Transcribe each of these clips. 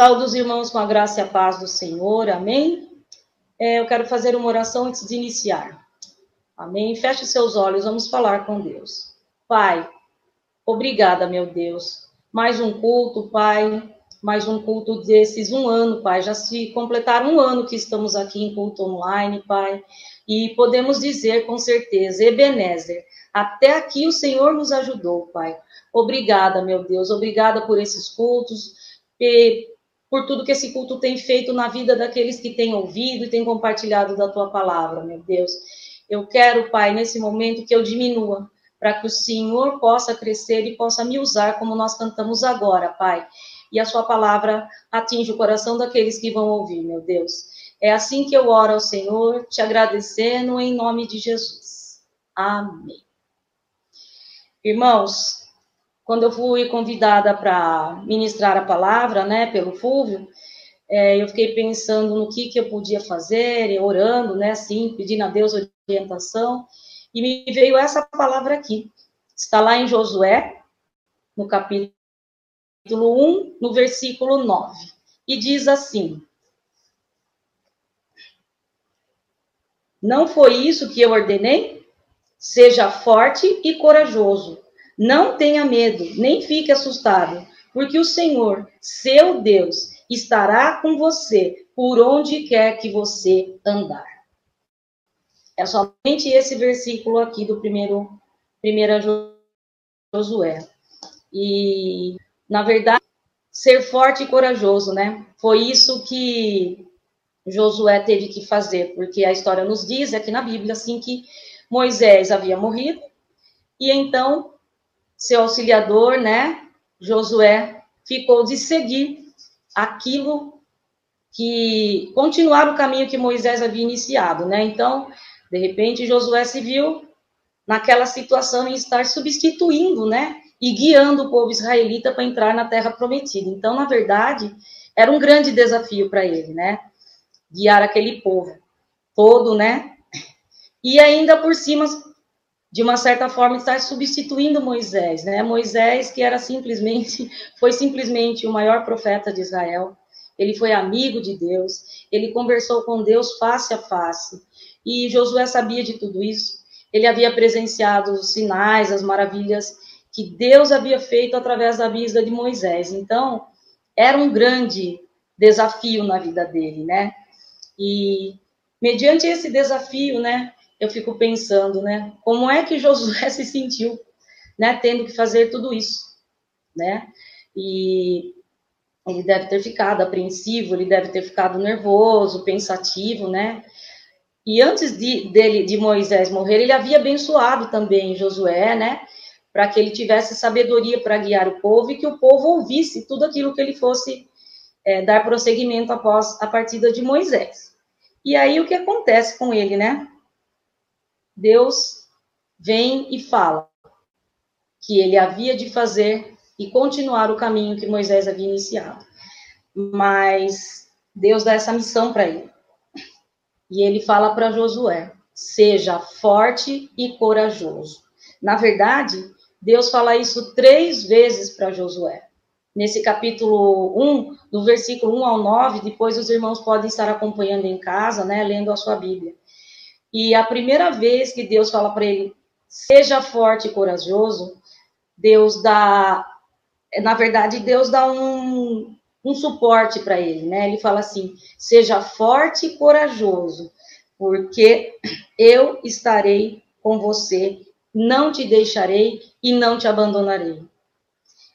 Saúde os irmãos com a graça e a paz do Senhor, amém? É, eu quero fazer uma oração antes de iniciar. Amém? Feche seus olhos, vamos falar com Deus. Pai, obrigada, meu Deus. Mais um culto, Pai, mais um culto desses um ano, Pai. Já se completaram um ano que estamos aqui em culto online, Pai. E podemos dizer com certeza, Ebenezer, até aqui o Senhor nos ajudou, Pai. Obrigada, meu Deus. Obrigada por esses cultos, por tudo que esse culto tem feito na vida daqueles que têm ouvido e têm compartilhado da tua palavra, meu Deus. Eu quero, Pai, nesse momento que eu diminua, para que o Senhor possa crescer e possa me usar como nós cantamos agora, Pai. E a sua palavra atinge o coração daqueles que vão ouvir, meu Deus. É assim que eu oro ao Senhor, te agradecendo em nome de Jesus. Amém. Irmãos, quando eu fui convidada para ministrar a palavra, né, pelo Fúvio, é, eu fiquei pensando no que, que eu podia fazer, orando, né, assim, pedindo a Deus orientação, e me veio essa palavra aqui. Está lá em Josué, no capítulo 1, no versículo 9, e diz assim: Não foi isso que eu ordenei? Seja forte e corajoso não tenha medo, nem fique assustado, porque o Senhor, seu Deus, estará com você por onde quer que você andar. É somente esse versículo aqui do primeiro, primeira Josué. E, na verdade, ser forte e corajoso, né? Foi isso que Josué teve que fazer, porque a história nos diz aqui na Bíblia, assim, que Moisés havia morrido, e então seu auxiliador, né, Josué, ficou de seguir aquilo que continuar o caminho que Moisés havia iniciado, né? Então, de repente, Josué se viu naquela situação em estar substituindo, né, e guiando o povo israelita para entrar na terra prometida. Então, na verdade, era um grande desafio para ele, né? Guiar aquele povo todo, né? E ainda por cima de uma certa forma, estar substituindo Moisés, né? Moisés, que era simplesmente, foi simplesmente o maior profeta de Israel, ele foi amigo de Deus, ele conversou com Deus face a face, e Josué sabia de tudo isso, ele havia presenciado os sinais, as maravilhas que Deus havia feito através da vida de Moisés, então, era um grande desafio na vida dele, né? E, mediante esse desafio, né, eu fico pensando, né? Como é que Josué se sentiu, né? Tendo que fazer tudo isso, né? E ele deve ter ficado apreensivo, ele deve ter ficado nervoso, pensativo, né? E antes de, dele, de Moisés morrer, ele havia abençoado também Josué, né? Para que ele tivesse sabedoria para guiar o povo e que o povo ouvisse tudo aquilo que ele fosse é, dar prosseguimento após a partida de Moisés. E aí o que acontece com ele, né? Deus vem e fala que ele havia de fazer e continuar o caminho que Moisés havia iniciado. Mas Deus dá essa missão para ele. E ele fala para Josué: seja forte e corajoso. Na verdade, Deus fala isso três vezes para Josué. Nesse capítulo 1, do versículo 1 ao 9, depois os irmãos podem estar acompanhando em casa, né, lendo a sua Bíblia. E a primeira vez que Deus fala para ele, seja forte e corajoso, Deus dá, na verdade, Deus dá um, um suporte para ele, né? Ele fala assim: seja forte e corajoso, porque eu estarei com você, não te deixarei e não te abandonarei.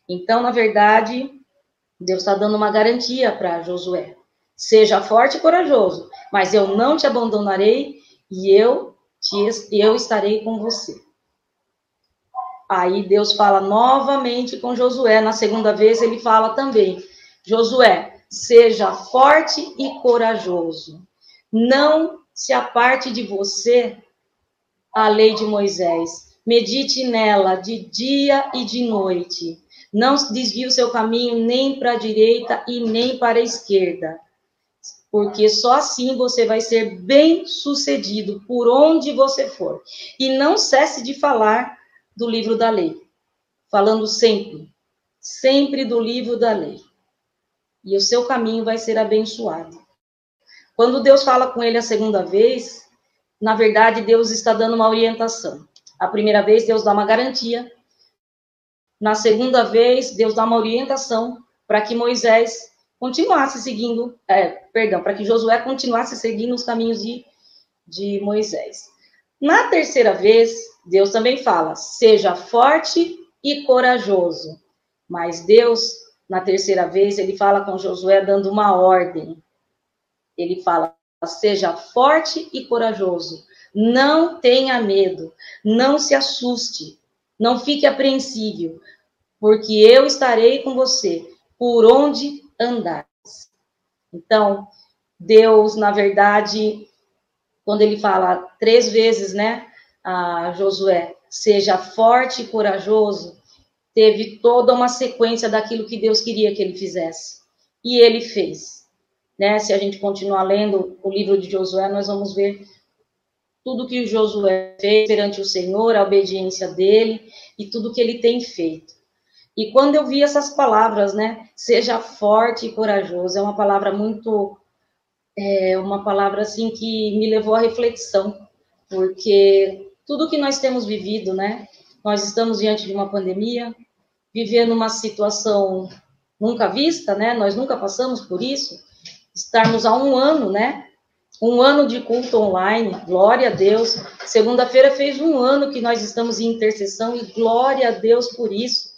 Então, na verdade, Deus está dando uma garantia para Josué: seja forte e corajoso, mas eu não te abandonarei e eu, te, eu estarei com você. Aí Deus fala novamente com Josué, na segunda vez ele fala também: Josué, seja forte e corajoso. Não se aparte de você a lei de Moisés. Medite nela de dia e de noite. Não desvie o seu caminho nem para a direita e nem para a esquerda porque só assim você vai ser bem sucedido por onde você for. E não cesse de falar do livro da lei, falando sempre, sempre do livro da lei. e o seu caminho vai ser abençoado. Quando Deus fala com ele a segunda vez, na verdade, Deus está dando uma orientação. A primeira vez, Deus dá uma garantia. Na segunda vez, Deus dá uma orientação para que Moisés continuasse seguindo, é, perdão, para que Josué continuasse seguindo os caminhos de, de Moisés. Na terceira vez, Deus também fala: seja forte e corajoso. Mas Deus, na terceira vez, ele fala com Josué dando uma ordem. Ele fala: seja forte e corajoso. Não tenha medo, não se assuste, não fique apreensível, porque eu estarei com você por onde andares. Então, Deus, na verdade, quando ele fala três vezes, né, a Josué, seja forte e corajoso, teve toda uma sequência daquilo que Deus queria que ele fizesse. E ele fez. Né? Se a gente continuar lendo o livro de Josué, nós vamos ver tudo que o Josué fez perante o Senhor, a obediência dele e tudo que ele tem feito. E quando eu vi essas palavras, né, seja forte e corajoso, é uma palavra muito, é uma palavra assim que me levou à reflexão, porque tudo que nós temos vivido, né, nós estamos diante de uma pandemia, vivendo uma situação nunca vista, né, nós nunca passamos por isso, estarmos há um ano, né, um ano de culto online, glória a Deus. Segunda-feira fez um ano que nós estamos em intercessão e glória a Deus por isso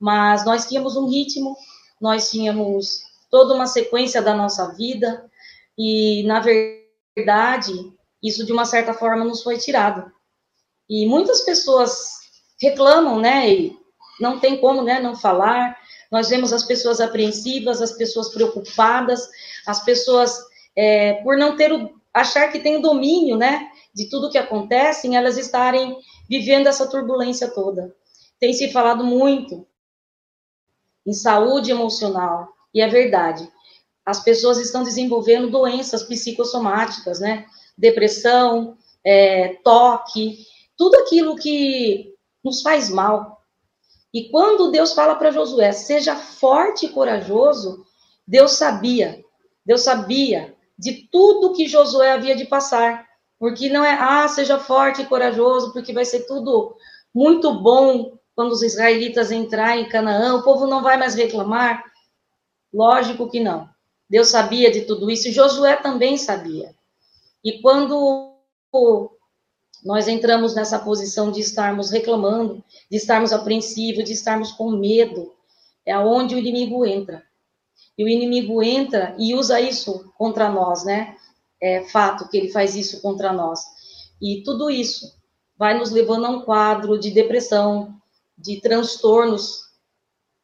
mas nós tínhamos um ritmo, nós tínhamos toda uma sequência da nossa vida, e, na verdade, isso de uma certa forma nos foi tirado. E muitas pessoas reclamam, né, e não tem como, né, não falar, nós vemos as pessoas apreensivas, as pessoas preocupadas, as pessoas, é, por não ter o, achar que tem o domínio, né, de tudo que acontece, elas estarem vivendo essa turbulência toda. Tem se falado muito em saúde emocional. E é verdade. As pessoas estão desenvolvendo doenças psicossomáticas, né? Depressão, é, toque, tudo aquilo que nos faz mal. E quando Deus fala para Josué, seja forte e corajoso, Deus sabia, Deus sabia de tudo que Josué havia de passar. Porque não é, ah, seja forte e corajoso, porque vai ser tudo muito bom quando os israelitas entrarem em Canaã, o povo não vai mais reclamar? Lógico que não. Deus sabia de tudo isso, e Josué também sabia. E quando nós entramos nessa posição de estarmos reclamando, de estarmos apreensivos, de estarmos com medo, é onde o inimigo entra. E o inimigo entra e usa isso contra nós, né? É fato que ele faz isso contra nós. E tudo isso vai nos levando a um quadro de depressão, de transtornos,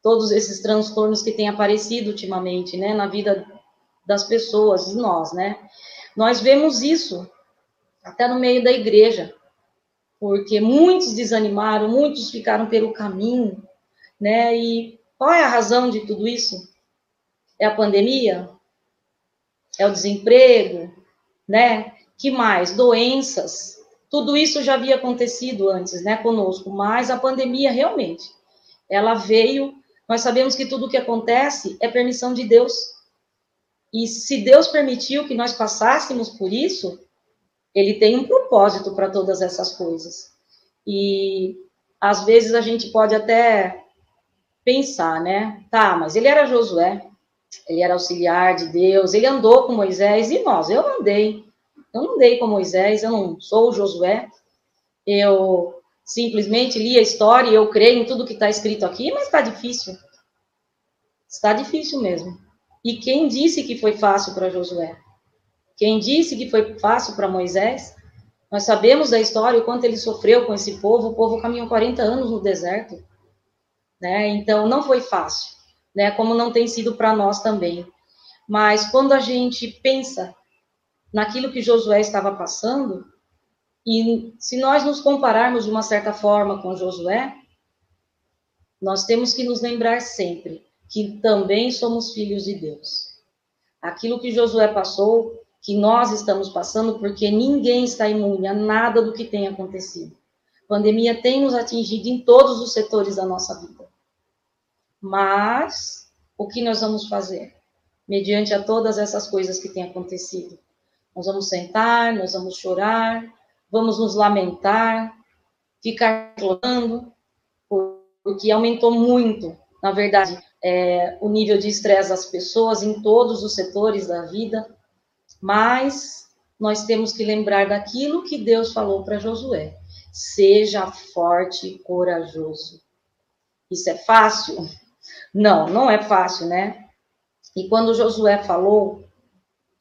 todos esses transtornos que têm aparecido ultimamente, né, na vida das pessoas, de nós, né? Nós vemos isso até no meio da igreja, porque muitos desanimaram, muitos ficaram pelo caminho, né? E qual é a razão de tudo isso? É a pandemia? É o desemprego, né? Que mais? Doenças, tudo isso já havia acontecido antes, né, conosco, mas a pandemia realmente, ela veio, nós sabemos que tudo o que acontece é permissão de Deus. E se Deus permitiu que nós passássemos por isso, ele tem um propósito para todas essas coisas. E às vezes a gente pode até pensar, né? Tá, mas ele era Josué, ele era auxiliar de Deus, ele andou com Moisés e nós, eu andei. Eu não dei com Moisés, eu não sou Josué, eu simplesmente li a história e eu creio em tudo que está escrito aqui, mas está difícil. Está difícil mesmo. E quem disse que foi fácil para Josué? Quem disse que foi fácil para Moisés? Nós sabemos da história o quanto ele sofreu com esse povo. O povo caminhou 40 anos no deserto, né? Então não foi fácil, né? Como não tem sido para nós também. Mas quando a gente pensa naquilo que Josué estava passando, e se nós nos compararmos de uma certa forma com Josué, nós temos que nos lembrar sempre que também somos filhos de Deus. Aquilo que Josué passou, que nós estamos passando, porque ninguém está imune a nada do que tem acontecido. A pandemia tem nos atingido em todos os setores da nossa vida. Mas o que nós vamos fazer? mediante a todas essas coisas que têm acontecido. Nós vamos sentar, nós vamos chorar, vamos nos lamentar, ficar chorando, porque aumentou muito, na verdade, é, o nível de estresse das pessoas em todos os setores da vida, mas nós temos que lembrar daquilo que Deus falou para Josué: seja forte e corajoso. Isso é fácil? Não, não é fácil, né? E quando Josué falou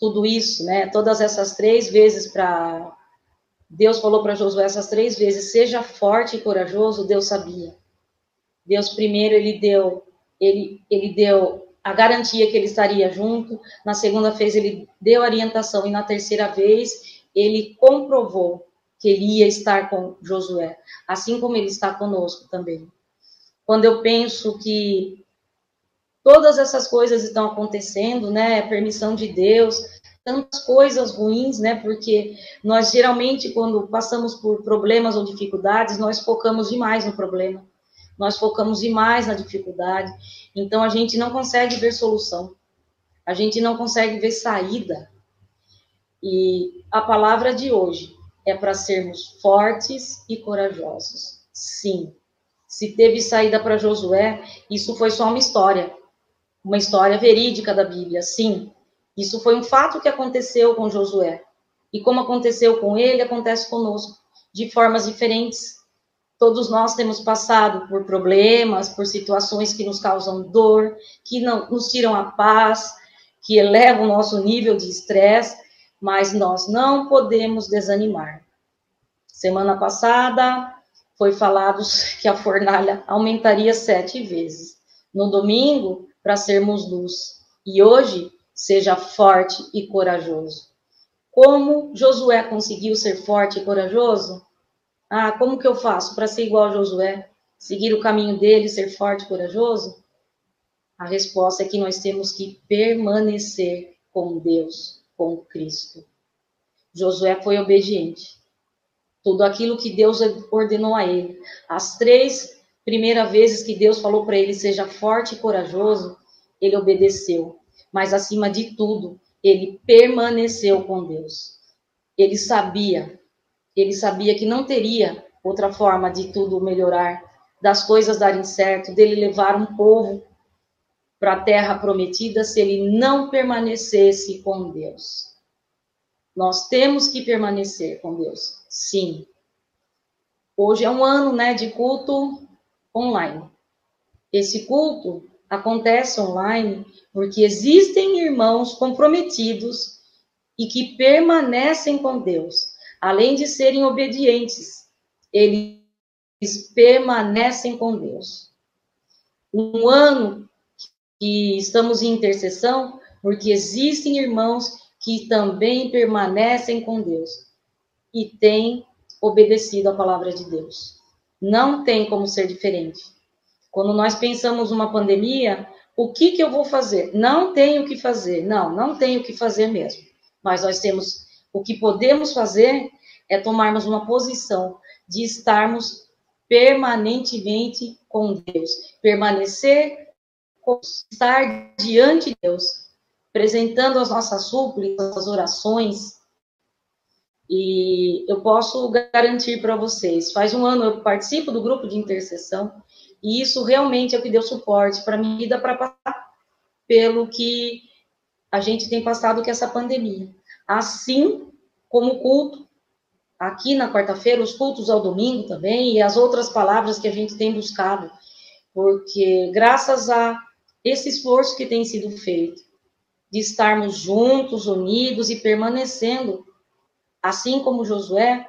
tudo isso, né? Todas essas três vezes para Deus falou para Josué essas três vezes: seja forte e corajoso. Deus sabia. Deus primeiro ele deu ele ele deu a garantia que ele estaria junto. Na segunda vez ele deu orientação e na terceira vez ele comprovou que ele ia estar com Josué, assim como ele está conosco também quando eu penso que todas essas coisas estão acontecendo, né? Permissão de Deus, tantas coisas ruins, né? Porque nós geralmente, quando passamos por problemas ou dificuldades, nós focamos demais no problema, nós focamos demais na dificuldade, então a gente não consegue ver solução, a gente não consegue ver saída. E a palavra de hoje é para sermos fortes e corajosos. Sim, se teve saída para Josué, isso foi só uma história, uma história verídica da Bíblia, sim. Isso foi um fato que aconteceu com Josué. E como aconteceu com ele, acontece conosco, de formas diferentes. Todos nós temos passado por problemas, por situações que nos causam dor, que não nos tiram a paz, que elevam o nosso nível de estresse, mas nós não podemos desanimar. Semana passada, foi falado que a fornalha aumentaria sete vezes. No domingo, para sermos luz. E hoje, seja forte e corajoso. Como Josué conseguiu ser forte e corajoso? Ah, como que eu faço para ser igual a Josué? Seguir o caminho dele, ser forte e corajoso? A resposta é que nós temos que permanecer com Deus, com Cristo. Josué foi obediente tudo aquilo que Deus ordenou a ele. As três primeiras vezes que Deus falou para ele seja forte e corajoso, ele obedeceu. Mas acima de tudo, ele permaneceu com Deus. Ele sabia, ele sabia que não teria outra forma de tudo melhorar, das coisas darem certo, dele levar um povo para a terra prometida se ele não permanecesse com Deus. Nós temos que permanecer com Deus. Sim. Hoje é um ano, né, de culto online. Esse culto acontece online porque existem irmãos comprometidos e que permanecem com Deus, além de serem obedientes, eles permanecem com Deus. Um ano que estamos em intercessão porque existem irmãos que também permanecem com Deus e tem obedecido a palavra de Deus. Não tem como ser diferente. Quando nós pensamos uma pandemia, o que, que eu vou fazer? Não tenho o que fazer. Não, não tenho o que fazer mesmo. Mas nós temos o que podemos fazer é tomarmos uma posição de estarmos permanentemente com Deus, permanecer, estar diante de Deus, apresentando as nossas súplicas, as orações, e eu posso garantir para vocês, faz um ano eu participo do grupo de intercessão, e isso realmente é o que deu suporte para minha vida para passar pelo que a gente tem passado com essa pandemia. Assim como o culto, aqui na quarta-feira, os cultos ao domingo também, e as outras palavras que a gente tem buscado, porque graças a esse esforço que tem sido feito, de estarmos juntos, unidos e permanecendo assim como Josué,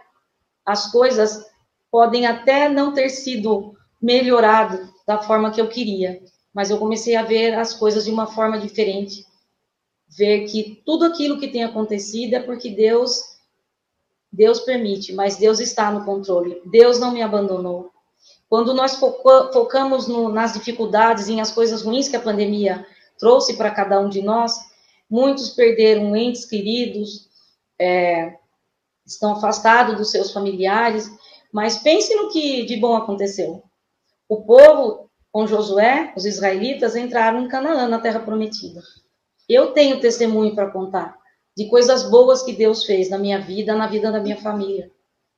as coisas podem até não ter sido melhorado da forma que eu queria, mas eu comecei a ver as coisas de uma forma diferente, ver que tudo aquilo que tem acontecido é porque Deus Deus permite, mas Deus está no controle. Deus não me abandonou. Quando nós focamos no, nas dificuldades e as coisas ruins que a pandemia trouxe para cada um de nós, muitos perderam entes queridos, é, estão afastados dos seus familiares, mas pense no que de bom aconteceu. O povo, com Josué, os israelitas, entraram em Canaã, na terra prometida. Eu tenho testemunho para contar de coisas boas que Deus fez na minha vida, na vida da minha família.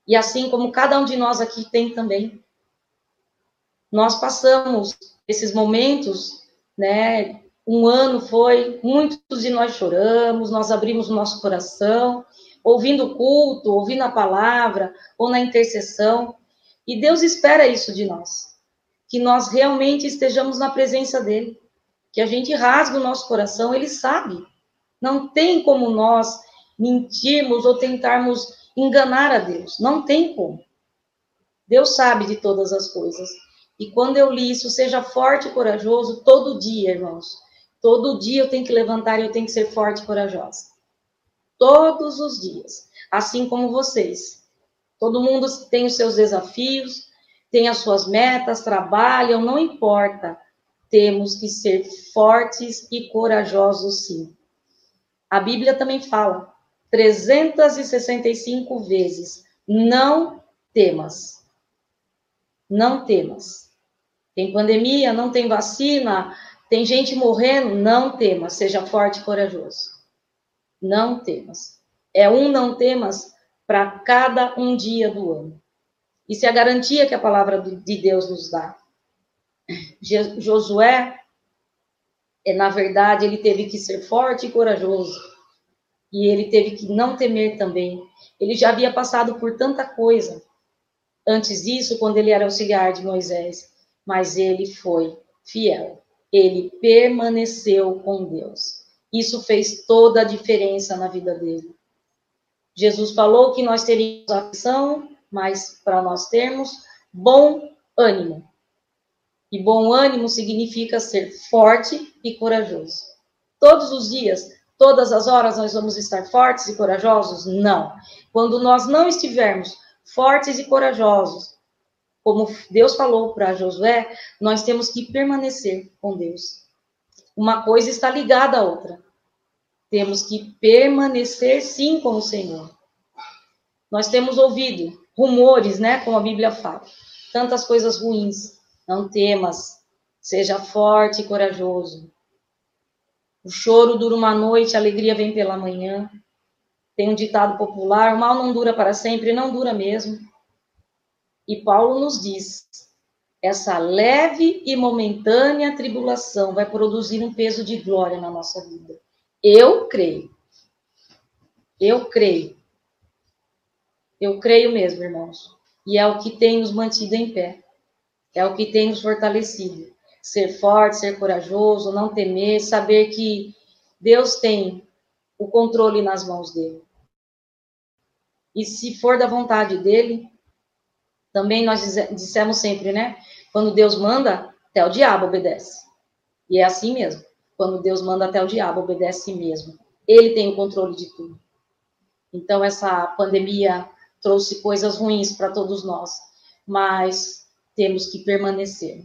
E assim como cada um de nós aqui tem também. Nós passamos esses momentos, né? Um ano foi, muitos de nós choramos, nós abrimos o nosso coração, ouvindo o culto, ouvindo a palavra, ou na intercessão. E Deus espera isso de nós. Que nós realmente estejamos na presença dEle. Que a gente rasgue o nosso coração, Ele sabe. Não tem como nós mentirmos ou tentarmos enganar a Deus. Não tem como. Deus sabe de todas as coisas. E quando eu li isso, seja forte e corajoso todo dia, irmãos. Todo dia eu tenho que levantar e eu tenho que ser forte e corajosa. Todos os dias. Assim como vocês. Todo mundo tem os seus desafios, tem as suas metas, trabalham, não importa. Temos que ser fortes e corajosos, sim. A Bíblia também fala 365 vezes: não temas. Não temas. Tem pandemia, não tem vacina, tem gente morrendo, não temas, seja forte e corajoso. Não temas. É um não temas para cada um dia do ano. Isso é a garantia que a palavra de Deus nos dá. Josué, é, na verdade, ele teve que ser forte e corajoso. E ele teve que não temer também. Ele já havia passado por tanta coisa antes disso, quando ele era auxiliar de Moisés. Mas ele foi fiel. Ele permaneceu com Deus. Isso fez toda a diferença na vida dele. Jesus falou que nós teríamos aflição, mas para nós termos bom ânimo. E bom ânimo significa ser forte e corajoso. Todos os dias, todas as horas nós vamos estar fortes e corajosos? Não. Quando nós não estivermos fortes e corajosos, como Deus falou para Josué, nós temos que permanecer com Deus. Uma coisa está ligada à outra. Temos que permanecer sim com o Senhor. Nós temos ouvido rumores, né, como a Bíblia fala, tantas coisas ruins. Não temas, seja forte e corajoso. O choro dura uma noite, a alegria vem pela manhã. Tem um ditado popular: o mal não dura para sempre, não dura mesmo. E Paulo nos diz: essa leve e momentânea tribulação vai produzir um peso de glória na nossa vida. Eu creio. Eu creio. Eu creio mesmo, irmãos. E é o que tem nos mantido em pé. É o que tem nos fortalecido. Ser forte, ser corajoso, não temer, saber que Deus tem o controle nas mãos dele. E se for da vontade dele, também nós dissemos sempre, né? Quando Deus manda, até o diabo obedece. E é assim mesmo. Quando Deus manda até o diabo, obedece mesmo. Ele tem o controle de tudo. Então, essa pandemia trouxe coisas ruins para todos nós, mas temos que permanecer.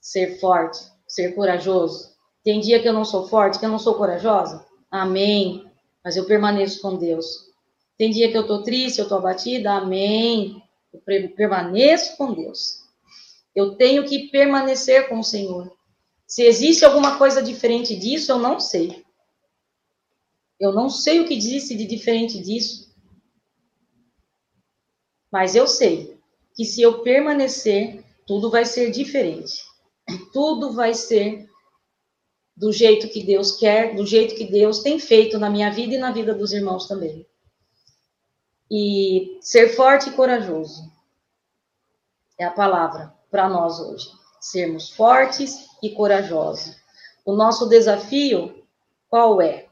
Ser forte, ser corajoso. Tem dia que eu não sou forte, que eu não sou corajosa? Amém. Mas eu permaneço com Deus. Tem dia que eu estou triste, eu estou abatida? Amém. Eu permaneço com Deus. Eu tenho que permanecer com o Senhor. Se existe alguma coisa diferente disso, eu não sei. Eu não sei o que disse de diferente disso. Mas eu sei que se eu permanecer, tudo vai ser diferente. Tudo vai ser do jeito que Deus quer, do jeito que Deus tem feito na minha vida e na vida dos irmãos também. E ser forte e corajoso é a palavra para nós hoje sermos fortes e corajosos. O nosso desafio, qual é?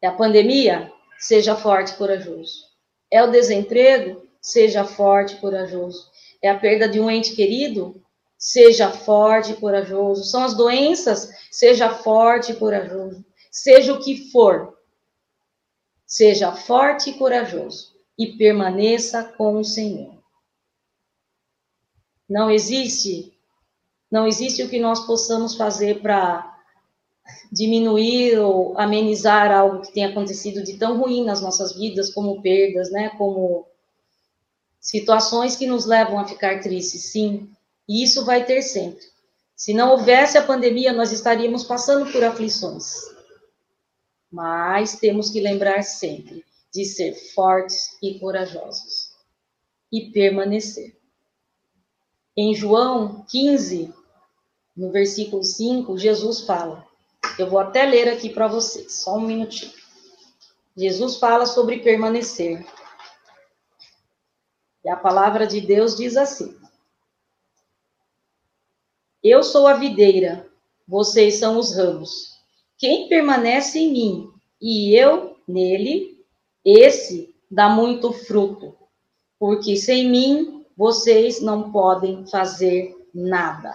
É a pandemia? Seja forte e corajoso. É o desemprego? Seja forte e corajoso. É a perda de um ente querido? Seja forte e corajoso. São as doenças? Seja forte e corajoso. Seja o que for. Seja forte e corajoso. E permaneça com o Senhor. Não existe não existe o que nós possamos fazer para diminuir ou amenizar algo que tenha acontecido de tão ruim nas nossas vidas, como perdas, né? Como situações que nos levam a ficar tristes, sim. E isso vai ter sempre. Se não houvesse a pandemia, nós estaríamos passando por aflições. Mas temos que lembrar sempre de ser fortes e corajosos e permanecer. Em João 15, no versículo 5, Jesus fala. Eu vou até ler aqui para vocês, só um minutinho. Jesus fala sobre permanecer. E a palavra de Deus diz assim: Eu sou a videira, vocês são os ramos. Quem permanece em mim e eu nele, esse dá muito fruto, porque sem mim vocês não podem fazer nada.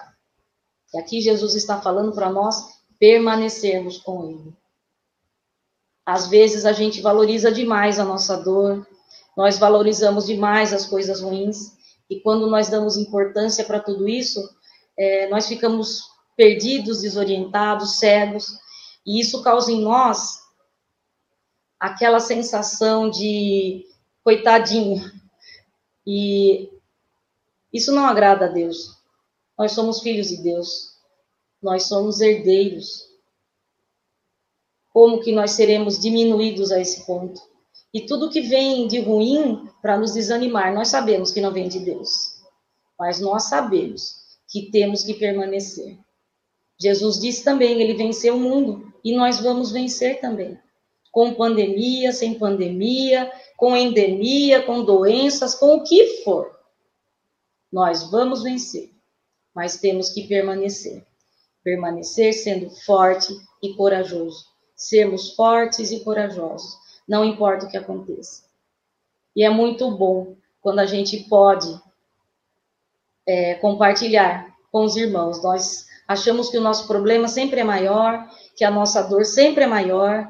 E aqui Jesus está falando para nós permanecermos com Ele. Às vezes a gente valoriza demais a nossa dor, nós valorizamos demais as coisas ruins, e quando nós damos importância para tudo isso, é, nós ficamos perdidos, desorientados, cegos, e isso causa em nós aquela sensação de coitadinho. E isso não agrada a Deus. Nós somos filhos de Deus. Nós somos herdeiros. Como que nós seremos diminuídos a esse ponto? E tudo que vem de ruim para nos desanimar, nós sabemos que não vem de Deus. Mas nós sabemos que temos que permanecer. Jesus disse também, ele venceu o mundo e nós vamos vencer também. Com pandemia, sem pandemia, com endemia, com doenças, com o que for. Nós vamos vencer, mas temos que permanecer. Permanecer sendo forte e corajoso. Sermos fortes e corajosos não importa o que aconteça. E é muito bom quando a gente pode é, compartilhar com os irmãos. Nós achamos que o nosso problema sempre é maior, que a nossa dor sempre é maior.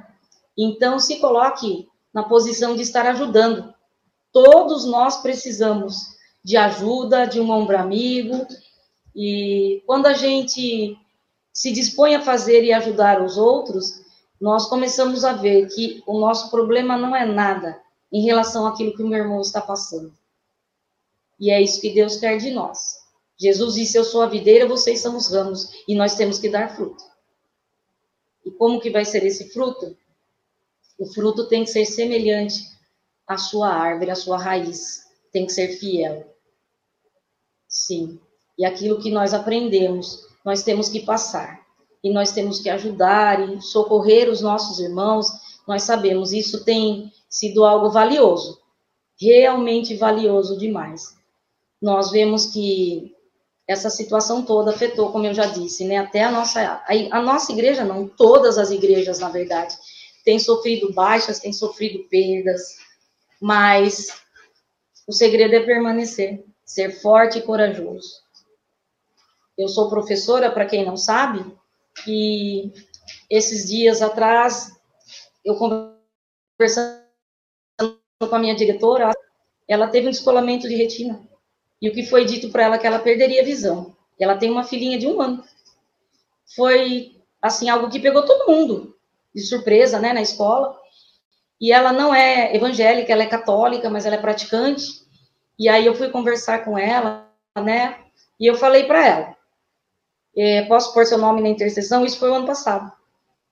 Então, se coloque na posição de estar ajudando. Todos nós precisamos de ajuda, de um ombro amigo. E quando a gente se dispõe a fazer e ajudar os outros, nós começamos a ver que o nosso problema não é nada em relação àquilo que o meu irmão está passando. E é isso que Deus quer de nós. Jesus disse: Eu sou a videira, vocês são os ramos, e nós temos que dar fruto. E como que vai ser esse fruto? O fruto tem que ser semelhante à sua árvore, à sua raiz. Tem que ser fiel. Sim. E aquilo que nós aprendemos, nós temos que passar e nós temos que ajudar e socorrer os nossos irmãos, nós sabemos, isso tem sido algo valioso, realmente valioso demais. Nós vemos que essa situação toda afetou, como eu já disse, né, até a nossa, a, a nossa igreja, não, todas as igrejas, na verdade, têm sofrido baixas, têm sofrido perdas, mas o segredo é permanecer, ser forte e corajoso. Eu sou professora, para quem não sabe, que esses dias atrás, eu conversando com a minha diretora, ela teve um descolamento de retina. E o que foi dito para ela que ela perderia a visão. Ela tem uma filhinha de um ano. Foi, assim, algo que pegou todo mundo de surpresa, né, na escola. E ela não é evangélica, ela é católica, mas ela é praticante. E aí eu fui conversar com ela, né, e eu falei para ela, é, posso pôr seu nome na intercessão? Isso foi o ano passado.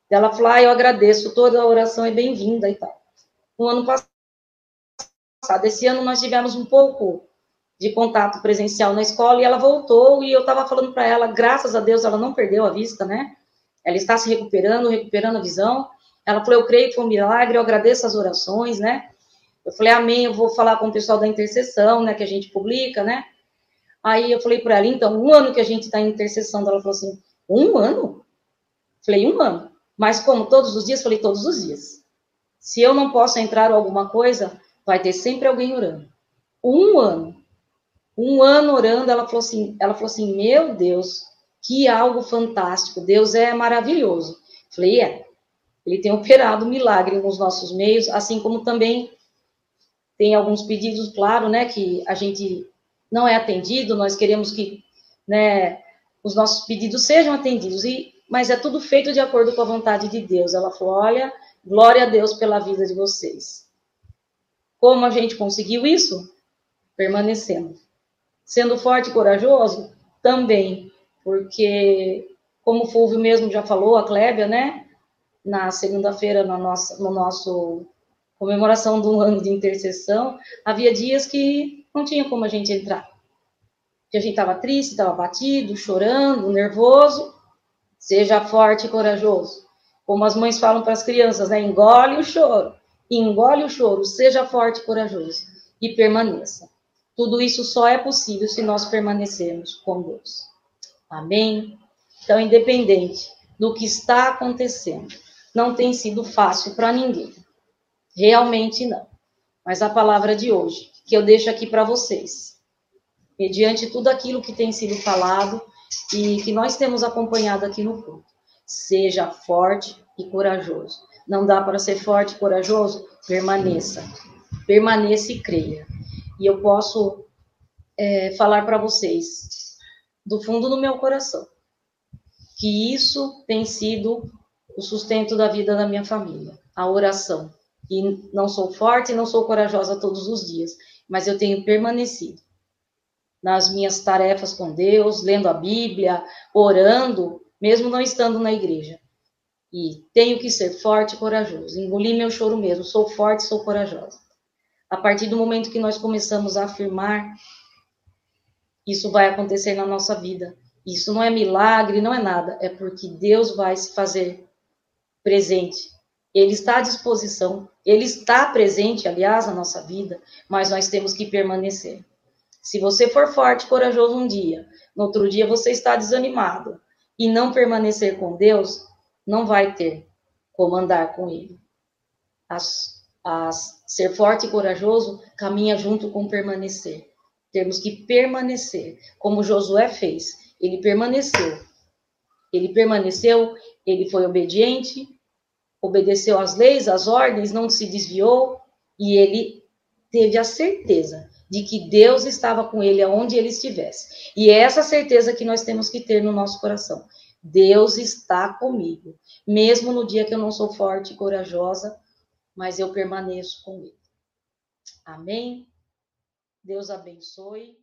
Ela falou, ah, eu agradeço, toda a oração é bem-vinda e tal. No ano passado, esse ano nós tivemos um pouco de contato presencial na escola e ela voltou e eu estava falando para ela, graças a Deus ela não perdeu a vista, né? Ela está se recuperando, recuperando a visão. Ela falou, eu creio que foi um milagre, eu agradeço as orações, né? Eu falei, amém, eu vou falar com o pessoal da intercessão, né, que a gente publica, né? Aí eu falei para ela, então, um ano que a gente está em intercessão, ela falou assim, um ano? Falei, um ano. Mas como todos os dias? Falei, todos os dias. Se eu não posso entrar ou alguma coisa, vai ter sempre alguém orando. Um ano. Um ano orando, ela falou assim, ela falou assim, meu Deus, que algo fantástico, Deus é maravilhoso. Falei, é. Ele tem operado milagre nos nossos meios, assim como também tem alguns pedidos, claro, né, que a gente não é atendido, nós queremos que né, os nossos pedidos sejam atendidos, e, mas é tudo feito de acordo com a vontade de Deus. Ela falou: olha, glória a Deus pela vida de vocês. Como a gente conseguiu isso? Permanecendo. Sendo forte e corajoso? Também. porque, como o Fulvio mesmo já falou, a Clébia, né? Na segunda-feira, no nosso, no nosso comemoração do ano de intercessão, havia dias que não tinha como a gente entrar. Que a gente estava triste, estava batido, chorando, nervoso. Seja forte e corajoso. Como as mães falam para as crianças, né? Engole o choro. Engole o choro, seja forte e corajoso e permaneça. Tudo isso só é possível se nós permanecermos com Deus. Amém? Então, independente do que está acontecendo, não tem sido fácil para ninguém. Realmente não. Mas a palavra de hoje, que eu deixo aqui para vocês, mediante tudo aquilo que tem sido falado e que nós temos acompanhado aqui no culto, seja forte e corajoso. Não dá para ser forte e corajoso? Permaneça. Permaneça e creia. E eu posso é, falar para vocês, do fundo do meu coração, que isso tem sido o sustento da vida da minha família, a oração. E não sou forte, não sou corajosa todos os dias, mas eu tenho permanecido nas minhas tarefas com Deus, lendo a Bíblia, orando, mesmo não estando na igreja. E tenho que ser forte e corajoso. Engoli meu choro mesmo. Sou forte, sou corajosa. A partir do momento que nós começamos a afirmar, isso vai acontecer na nossa vida. Isso não é milagre, não é nada, é porque Deus vai se fazer presente. Ele está à disposição, ele está presente, aliás, na nossa vida, mas nós temos que permanecer. Se você for forte e corajoso um dia, no outro dia você está desanimado e não permanecer com Deus, não vai ter como andar com Ele. As a ser forte e corajoso caminha junto com permanecer. Temos que permanecer, como Josué fez. Ele permaneceu. Ele permaneceu, ele foi obediente, obedeceu às leis, às ordens, não se desviou e ele teve a certeza de que Deus estava com ele aonde ele estivesse. E é essa certeza que nós temos que ter no nosso coração. Deus está comigo, mesmo no dia que eu não sou forte e corajosa, mas eu permaneço com ele. Amém? Deus abençoe.